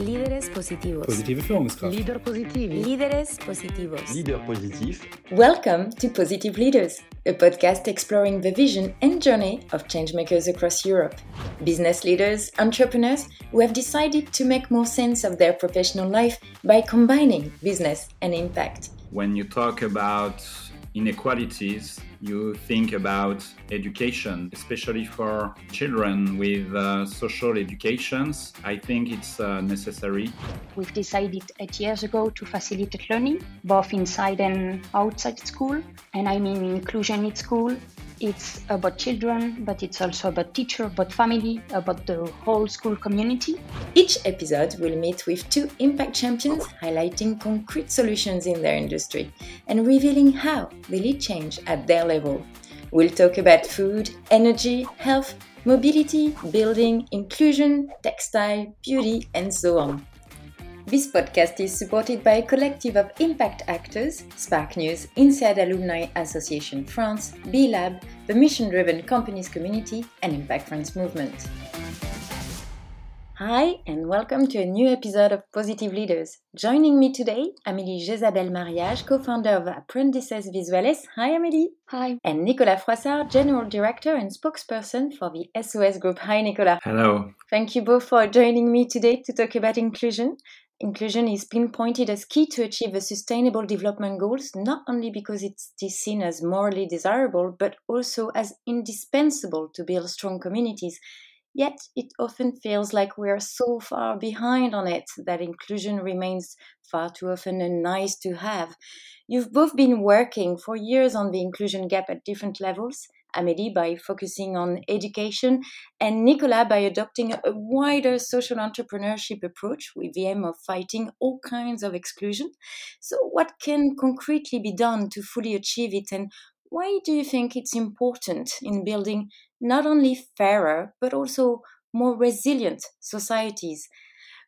Líderes positivos. Positive Führungskraft. Leader positivi. Líderes positivos. Leader positif. Welcome to Positive Leaders, a podcast exploring the vision and journey of changemakers across Europe. Business leaders, entrepreneurs who have decided to make more sense of their professional life by combining business and impact. when you talk about inequalities, you think about education, especially for children with uh, social educations. I think it's uh, necessary. We've decided eight years ago to facilitate learning, both inside and outside school. And I mean inclusion in school. It's about children, but it's also about teacher, about family, about the whole school community. Each episode will meet with two impact champions highlighting concrete solutions in their industry and revealing how they lead change at their level. We'll talk about food, energy, health, mobility, building, inclusion, textile, beauty, and so on. This podcast is supported by a collective of impact actors Spark News, INSEAD Alumni Association France, B Lab, the mission driven companies community, and Impact France Movement. Hi, and welcome to a new episode of Positive Leaders. Joining me today, Amélie Jezabel Mariage, co founder of Aprendices Visuales. Hi, Amélie. Hi. And Nicolas Froissard, General Director and spokesperson for the SOS Group. Hi, Nicolas. Hello. Thank you both for joining me today to talk about inclusion. Inclusion is pinpointed as key to achieve the Sustainable Development Goals, not only because it is seen as morally desirable, but also as indispensable to build strong communities. Yet it often feels like we are so far behind on it that inclusion remains far too often a nice to have. You've both been working for years on the inclusion gap at different levels. Amélie by focusing on education, and Nicolas by adopting a wider social entrepreneurship approach with the aim of fighting all kinds of exclusion. So, what can concretely be done to fully achieve it, and why do you think it's important in building not only fairer but also more resilient societies?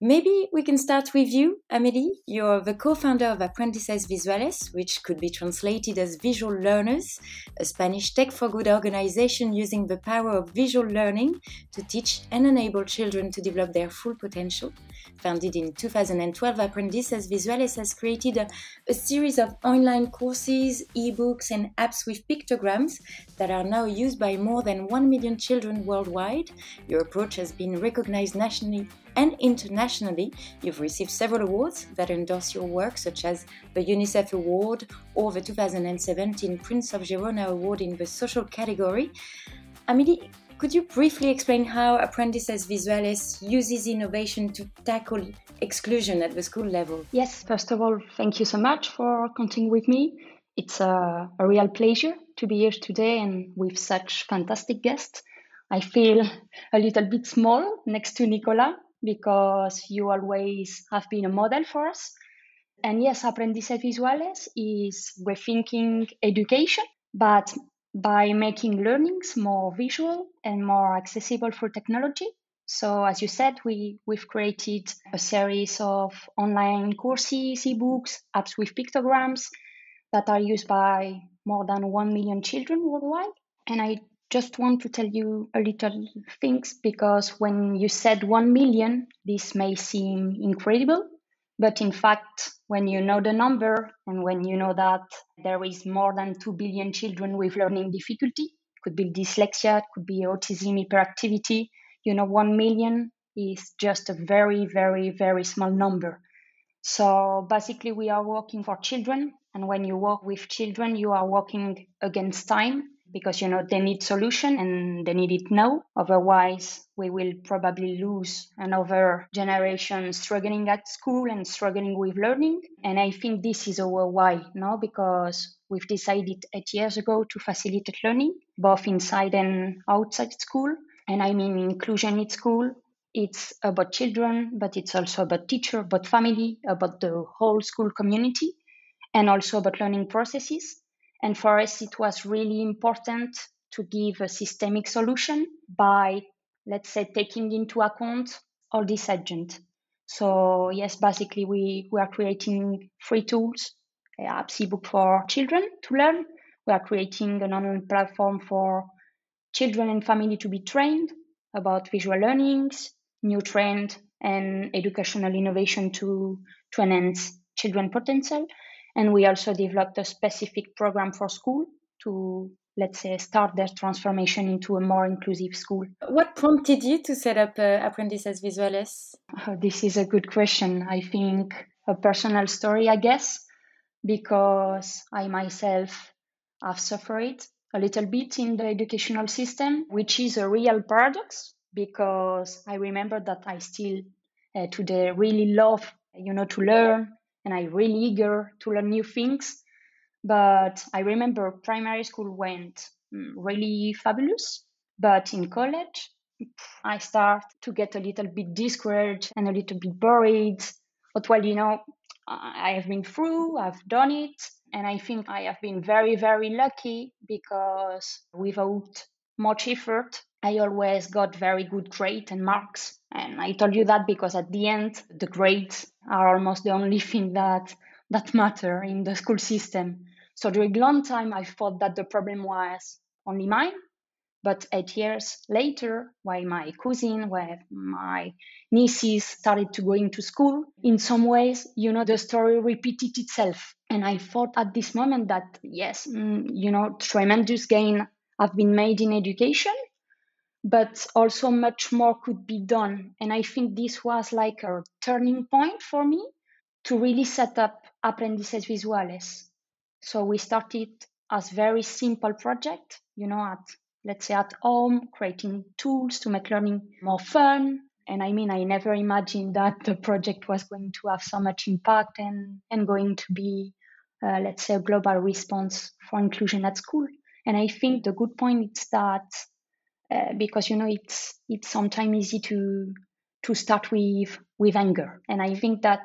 Maybe we can start with you, Amélie. You're the co founder of Aprendices Visuales, which could be translated as visual learners, a Spanish tech for good organization using the power of visual learning to teach and enable children to develop their full potential. Founded in 2012, Aprendices Visuales has created a, a series of online courses, ebooks, and apps with pictograms that are now used by more than 1 million children worldwide. Your approach has been recognized nationally and internationally. You've received several awards that endorse your work, such as the UNICEF Award or the 2017 Prince of Girona Award in the social category. Amélie, could you briefly explain how Aprendices Visuales uses innovation to tackle exclusion at the school level? Yes, first of all, thank you so much for counting with me. It's a, a real pleasure to be here today and with such fantastic guests. I feel a little bit small next to Nicola because you always have been a model for us. And yes, Aprendices Visuales is rethinking education, but by making learnings more visual and more accessible for technology. So, as you said, we, we've created a series of online courses, ebooks, apps with pictograms that are used by more than 1 million children worldwide. And I just want to tell you a little things because when you said 1 million, this may seem incredible. But in fact, when you know the number and when you know that there is more than 2 billion children with learning difficulty, could be dyslexia, could be autism, hyperactivity, you know, 1 million is just a very, very, very small number. So basically, we are working for children. And when you work with children, you are working against time because you know they need solution and they need it now otherwise we will probably lose another generation struggling at school and struggling with learning. And i think this is our why now because we've decided eight years ago to facilitate learning both inside and outside school. And i mean inclusion in school. It's about children but it's also about teacher about family about the whole school community and also about learning processes and for us, it was really important to give a systemic solution by, let's say, taking into account all these agents. So yes, basically we, we are creating free tools, uh, apps ebook for children to learn. We are creating an online platform for children and family to be trained about visual learnings, new trend and educational innovation to, to enhance children potential. And we also developed a specific program for school to let's say start their transformation into a more inclusive school. What prompted you to set up uh, aprendices visuales? Oh, this is a good question. I think a personal story i guess because i myself have suffered a little bit in the educational system which is a real paradox because i remember that i still uh, today really love you know to learn and i really eager to learn new things but I remember primary school went mm, really fabulous. But in college, I start to get a little bit discouraged and a little bit worried. But well, you know, I have been through, I've done it, and I think I have been very, very lucky because without much effort, I always got very good grades and marks. And I told you that because at the end, the grades are almost the only thing that that matter in the school system. So during a long time, I thought that the problem was only mine. But eight years later, while my cousin, while my nieces started to go into school, in some ways, you know, the story repeated itself. And I thought at this moment that, yes, mm, you know, tremendous gain have been made in education, but also much more could be done. And I think this was like a turning point for me to really set up Aprendices Visuales so we started as very simple project, you know, at let's say at home, creating tools to make learning more fun. And I mean, I never imagined that the project was going to have so much impact and, and going to be, uh, let's say, a global response for inclusion at school. And I think the good point is that uh, because you know it's it's sometimes easy to to start with with anger, and I think that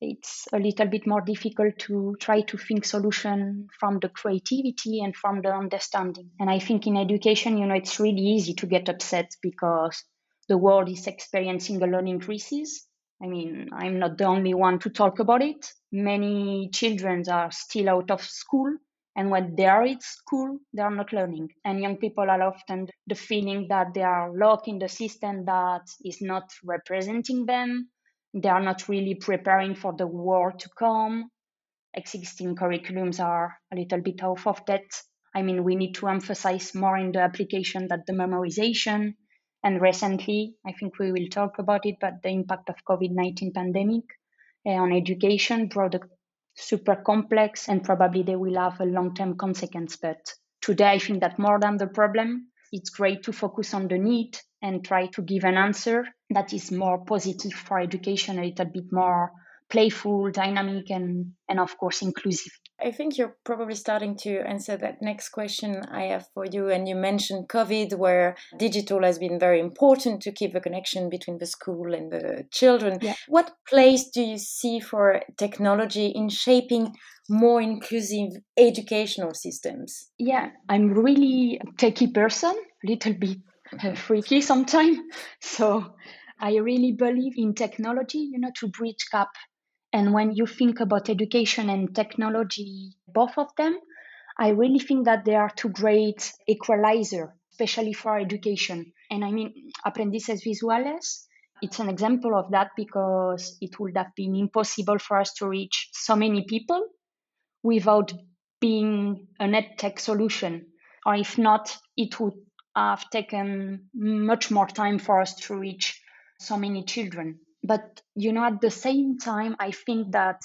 it's a little bit more difficult to try to think solution from the creativity and from the understanding. And i think in education you know it's really easy to get upset because the world is experiencing a learning crisis i mean i'm not the only one to talk about it. Many children are still out of school and when they are at school they are not learning and young people are often the feeling that they are locked in the system that is not representing them they are not really preparing for the world to come. Existing curriculums are a little bit off of that. I mean, we need to emphasize more in the application that the memorization. And recently, I think we will talk about it, but the impact of COVID-19 pandemic uh, on education brought a super complex and probably they will have a long-term consequence. But today, I think that more than the problem, it's great to focus on the need and try to give an answer that is more positive for education, a little bit more playful, dynamic, and, and of course, inclusive. I think you're probably starting to answer that next question I have for you. And you mentioned COVID, where digital has been very important to keep the connection between the school and the children. Yeah. What place do you see for technology in shaping more inclusive educational systems? Yeah, I'm really a techie person, little bit uh, freaky sometimes. So I really believe in technology, you know, to bridge gap. And when you think about education and technology, both of them, I really think that they are two great equalizer, especially for education. And I mean, Aprendices Visuales, it's an example of that because it would have been impossible for us to reach so many people without being a net tech solution. Or if not, it would have taken much more time for us to reach so many children. But, you know, at the same time, I think that,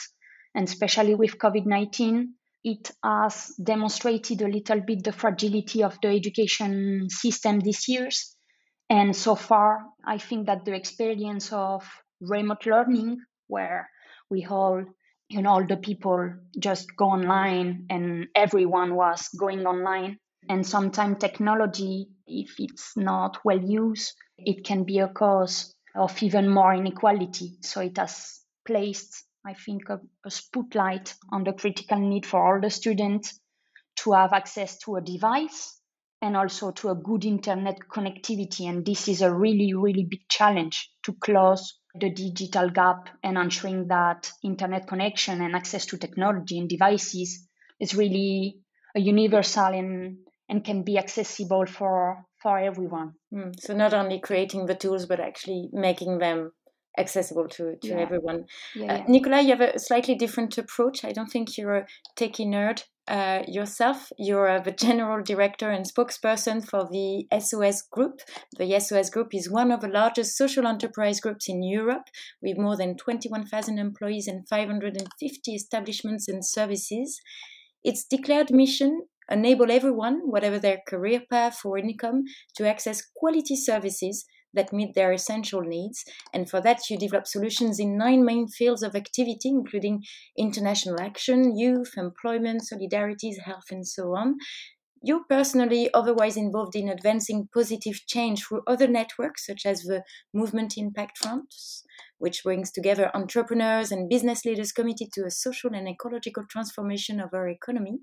and especially with COVID 19, it has demonstrated a little bit the fragility of the education system these years. And so far, I think that the experience of remote learning, where we all, you know, all the people just go online and everyone was going online, and sometimes technology, if it's not well used, it can be a cause of even more inequality. So it has placed, I think, a, a spotlight on the critical need for all the students to have access to a device and also to a good internet connectivity. And this is a really, really big challenge to close the digital gap and ensuring that internet connection and access to technology and devices is really a universal and and can be accessible for for everyone. Mm. So not only creating the tools, but actually making them accessible to, to Yeah. everyone. Yeah, Uh, yeah. Nicola, you have a slightly different approach. I don't think you're a techie nerd uh, yourself. You're uh, the general director and spokesperson for the SOS Group. The SOS Group is one of the largest social enterprise groups in Europe with more than 21,000 employees and 550 establishments and services. Its declared mission enable everyone, whatever their career path or income, to access quality services that meet their essential needs. And for that, you develop solutions in nine main fields of activity, including international action, youth, employment, solidarities, health, and so on. You're personally otherwise involved in advancing positive change through other networks, such as the Movement Impact France, which brings together entrepreneurs and business leaders committed to a social and ecological transformation of our economy.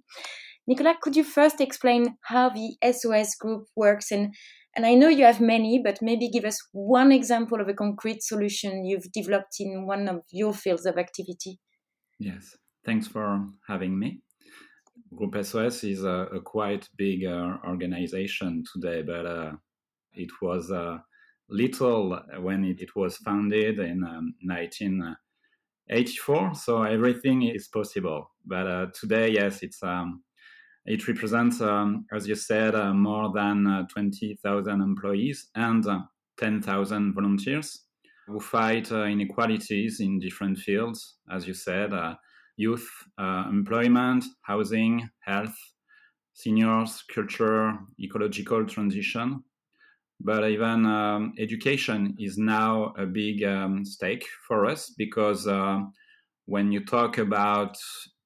Nicola, could you first explain how the SOS group works and and I know you have many, but maybe give us one example of a concrete solution you've developed in one of your fields of activity. Yes, thanks for having me. Group SOS is a, a quite big uh, organization today, but uh, it was uh, little when it, it, was founded in um, 1984. So everything is possible. But uh, today, yes, it's um, it represents, um, as you said, uh, more than uh, 20,000 employees and uh, 10,000 volunteers who fight uh, inequalities in different fields, as you said, uh, youth, employment, housing, health, seniors, culture, ecological transition. But even um, education is now a big um, stake for us because when you talk about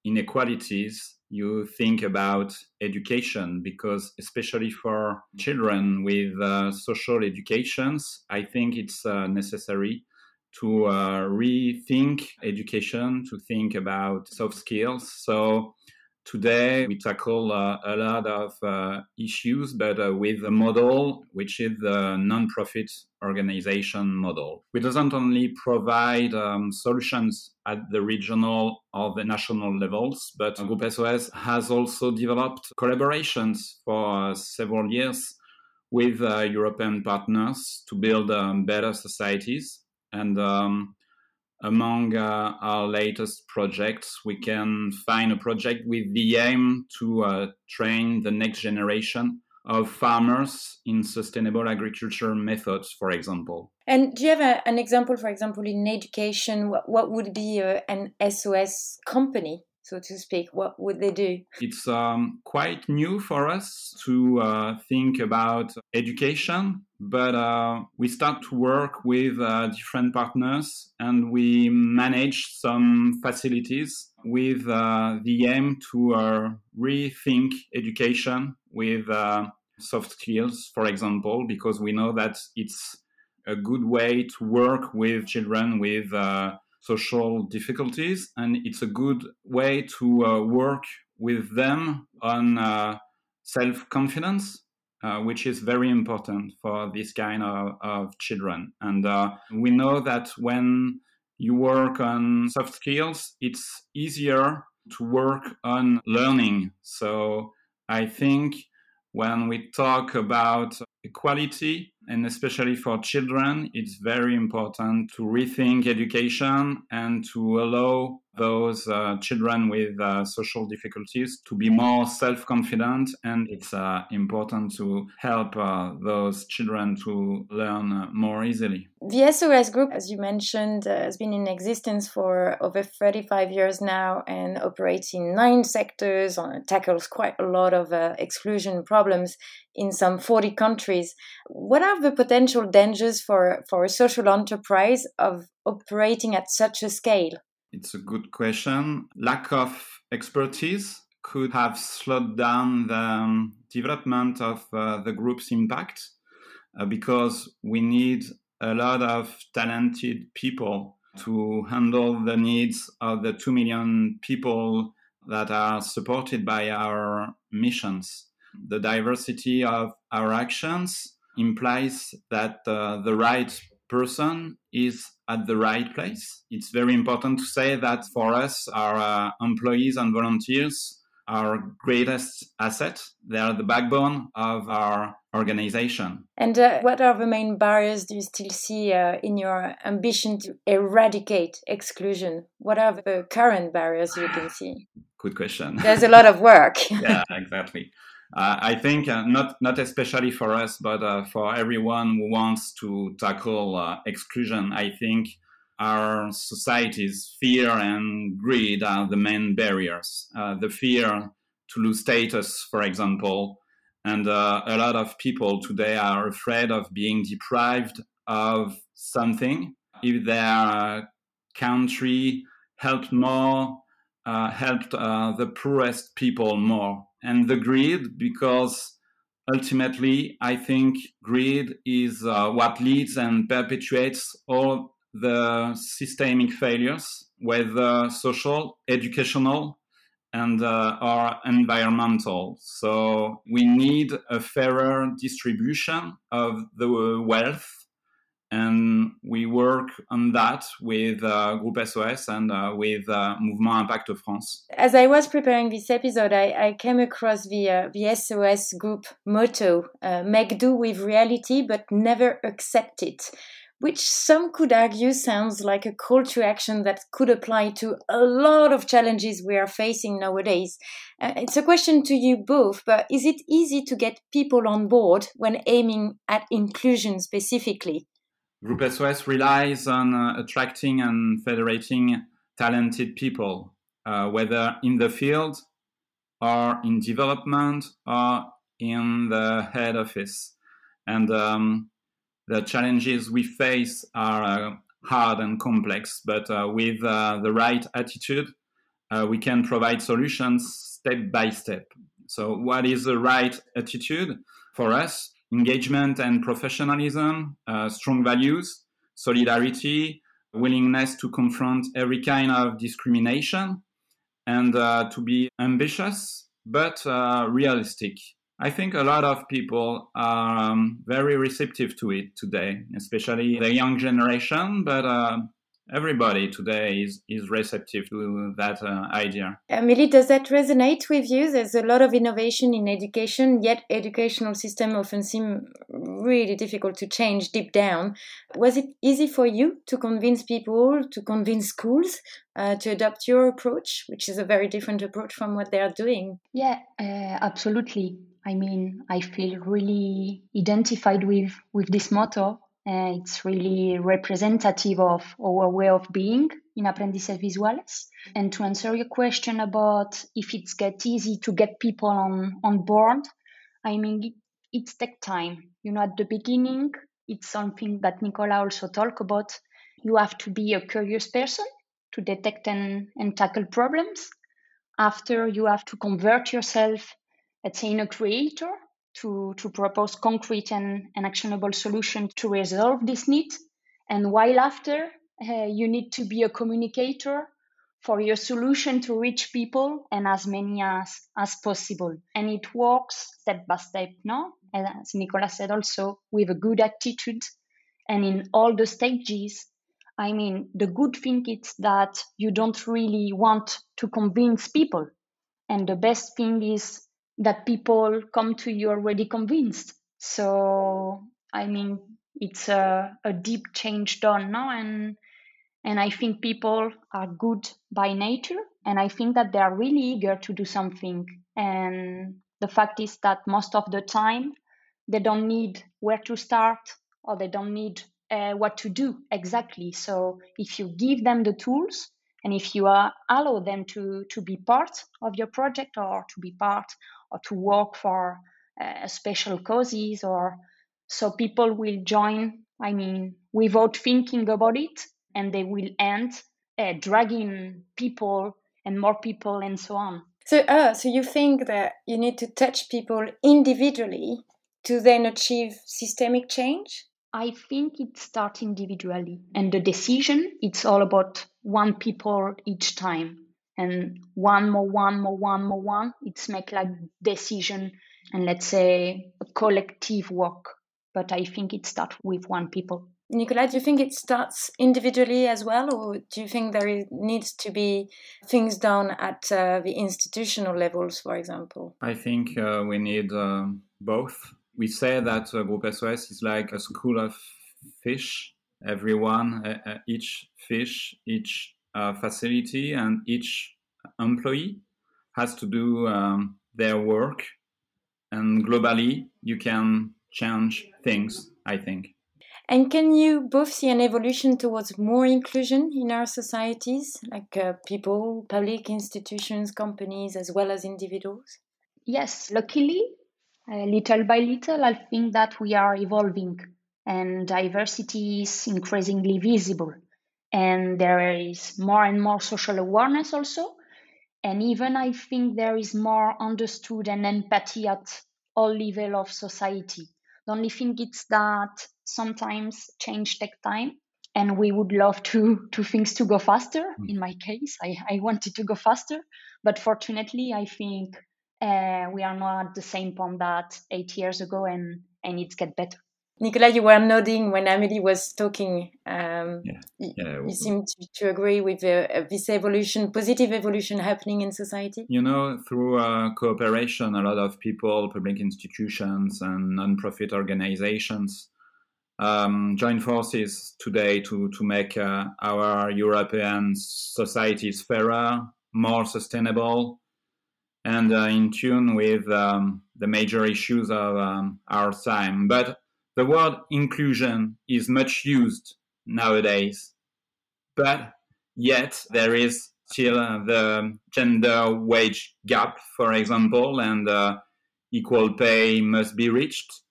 inequalities, you think about education because especially for children with uh, social educations i think it's uh, necessary to uh, rethink education to think about soft skills. So today we tackle uh, a lot of uh, issues but uh, with a model which is the non-profit organization model. We doesn't only provide um, solutions at the regional or the national levels but group sos has also developed collaborations for several years with european partners to build um, better societies. And um, among uh, our latest projects, we can find a project with the aim to uh, train the next generation of farmers in sustainable agriculture methods, for example. And do you have a, an example, for example, in education? What, what would be uh, an SOS company? So to speak? What would they do? It's um, quite new for us to uh, think about education, but uh, we start to work with uh, different partners and we manage some facilities with uh, the aim to uh, rethink education with uh, soft skills, for example, because we know that it's a good way to work with children with social difficulties, and it's a good way to uh, work with them on uh, self confidence. Uh, which is very important for this kind of, of children. And uh, we know that when you work on soft skills, it's easier to work on learning. So I think when we talk about equality, and especially for children, it's very important to rethink education and to allow those uh, children with uh, social difficulties to be more self confident. And it's uh, important to help uh, those children to learn uh, more easily. The SOS group, as you mentioned, uh, has been in existence for over 35 years now and operates in nine sectors, tackles quite a lot of exclusion problems in some 40 countries. What are the potential dangers for, for a social enterprise of operating at such a scale? It's a good question. Lack of expertise could have slowed down the um, development of uh, the group's impact uh, because we need a lot of talented people to handle the needs of the 2 million people that are supported by our missions. The diversity of our actions implies that uh, the right person is at the right place. It's very important to say that for us, our uh, employees and volunteers, are our greatest asset. They are the backbone of our organization. And uh, what are the main barriers do you still see uh, in your ambition to eradicate exclusion? What are the current barriers you can see? Good question. There's a lot of work. yeah, exactly. Uh, I think uh, not not especially for us, but uh, for everyone who wants to tackle uh, exclusion. I think our society's fear and greed are the main barriers. the fear to lose status, for example, and uh, a lot of people today are afraid of being deprived of something if their uh, country helped more, uh, helped uh, the poorest people more. And the greed, because ultimately, I think greed is uh, what leads and perpetuates all the systemic failures, whether social, educational, and uh, environmental. So we need a fairer distribution of the wealth. And we work on that with uh, SOS and uh, with uh, Mouvement Impact France. As I was preparing this episode, I, I came across the, uh, the SOS group motto uh, make do with reality, but never accept it which some could argue sounds like a call to action that could apply to a lot of challenges we are facing nowadays. Uh, it's a question to you both, but is it easy to get people on board when aiming at inclusion specifically? Groupe SOS relies on uh, attracting and federating talented people, uh, whether in the field or in development or in the head office. And um, the challenges we face are uh, hard and complex, but uh, with uh, the right attitude, uh, we can provide solutions step by step. So, what is the right attitude for us? Engagement and professionalism, uh, strong values, solidarity, willingness to confront every kind of discrimination, and uh, to be ambitious but realistic. I think a lot of people are um, very receptive to it today, especially the young generation, but uh, everybody today is, is receptive to that uh, idea. Emily, does that resonate with you? There's a lot of innovation in education, yet educational system often seem really difficult to change deep down. Was it easy for you to convince people, to convince schools uh, to adopt your approach, which is a very different approach from what they are doing? Yeah, uh, absolutely. I mean, I feel really identified with with this motto. Uh, it's really representative of our way of being in Aprendices Visuales. And to answer your question about if it's get easy to get people on, on board, I mean, it, it's take time. You know, at the beginning, it's something that Nicola also talked about. You have to be a curious person to detect and, and tackle problems. After, you have to convert yourself let's say, in a creator to, to propose concrete and, and actionable solutions to resolve this need. And while after, uh, you need to be a communicator for your solution to reach people and as many as, as possible. And it works step by step, no? As Nicola said also, with a good attitude and in all the stages. I mean, the good thing is that you don't really want to convince people. And the best thing is that people come to you already convinced. So I mean, it's a, a deep change done now, and and I think people are good by nature, and I think that they are really eager to do something. And the fact is that most of the time, they don't need where to start or they don't need uh, what to do exactly. So if you give them the tools and if you uh, allow them to to be part of your project or to be part or to work for uh, special causes or so people will join i mean without thinking about it and they will end uh, dragging people and more people and so on. So uh, so you think that you need to touch people individually to then achieve systemic change? I think it starts individually and the decision it's all about one people each time and one more one more one more one it's make like decision and let's say a collective work but i think it starts with one people Nicola, do you think it starts individually as well, or do you think there is, needs to be things done at uh, the institutional levels, for example? I think uh, we need uh, both. we say that uh, Groupe SOS is like a school of fish. Everyone, uh, uh, each fish, each uh, facility, and each employee has to do um, their work. And globally, you can change things, I think. And can you both see an evolution towards more inclusion in our societies, like uh, people, public institutions, companies, as well as individuals? Yes, luckily, uh, little by little, I think that we are evolving and diversity is increasingly visible. And there is more and more social awareness also. And even I think there is more understood and empathy at all level of society. The only thing is that sometimes change take time and we would love to to things to go faster mm. in my case I, I wanted to go faster but fortunately i think uh, we are not at the same point that eight years ago and and it's get better Nicolas, you were nodding when Amelie was talking. Um, yeah. Yeah. You, seem to, to, agree with uh, this evolution, positive evolution happening in society. You know, through uh, cooperation, a lot of people, public institutions, and non-profit organizations um, join forces today to to make uh, our European societies fairer, more sustainable, and uh, in tune with um, the major issues of um, our time. But the word inclusion is much used nowadays, but yet there is still uh, the gender wage gap, for example, and uh, equal pay must be reached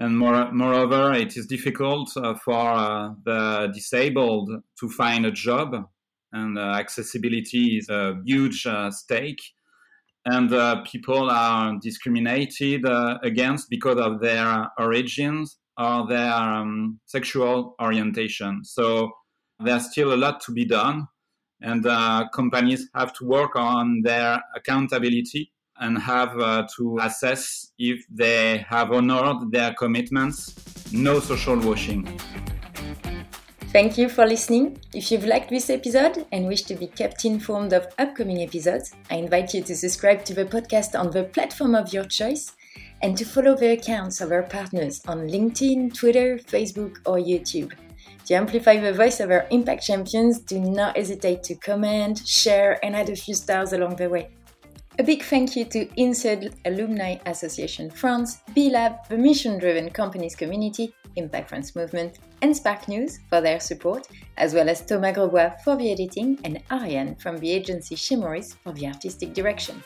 and more, moreover, it is difficult uh, for uh, the disabled to find a job, and uh, accessibility is a huge uh, stake. And uh, people are discriminated uh, against because of their origins or their um, sexual orientation. So there's still a lot to be done, and companies have to work on their accountability and have uh, to assess if they have honored their commitments. No social washing. Thank you for listening. If you've liked this episode and wish to be kept informed of upcoming episodes, I invite you to subscribe to the podcast on the platform of your choice and to follow the accounts of our partners on LinkedIn, Twitter, Facebook, or YouTube. To amplify the voice of our impact champions, do not hesitate to comment, share, and add a few stars along the way. A big thank you to INSEAD Alumni Association France, B-Lab, the mission-driven companies community, Impact France Movement, and Spark News for their support, as well as Thomas Grosbois for the editing and Ariane from the agency Chemoris for the artistic direction.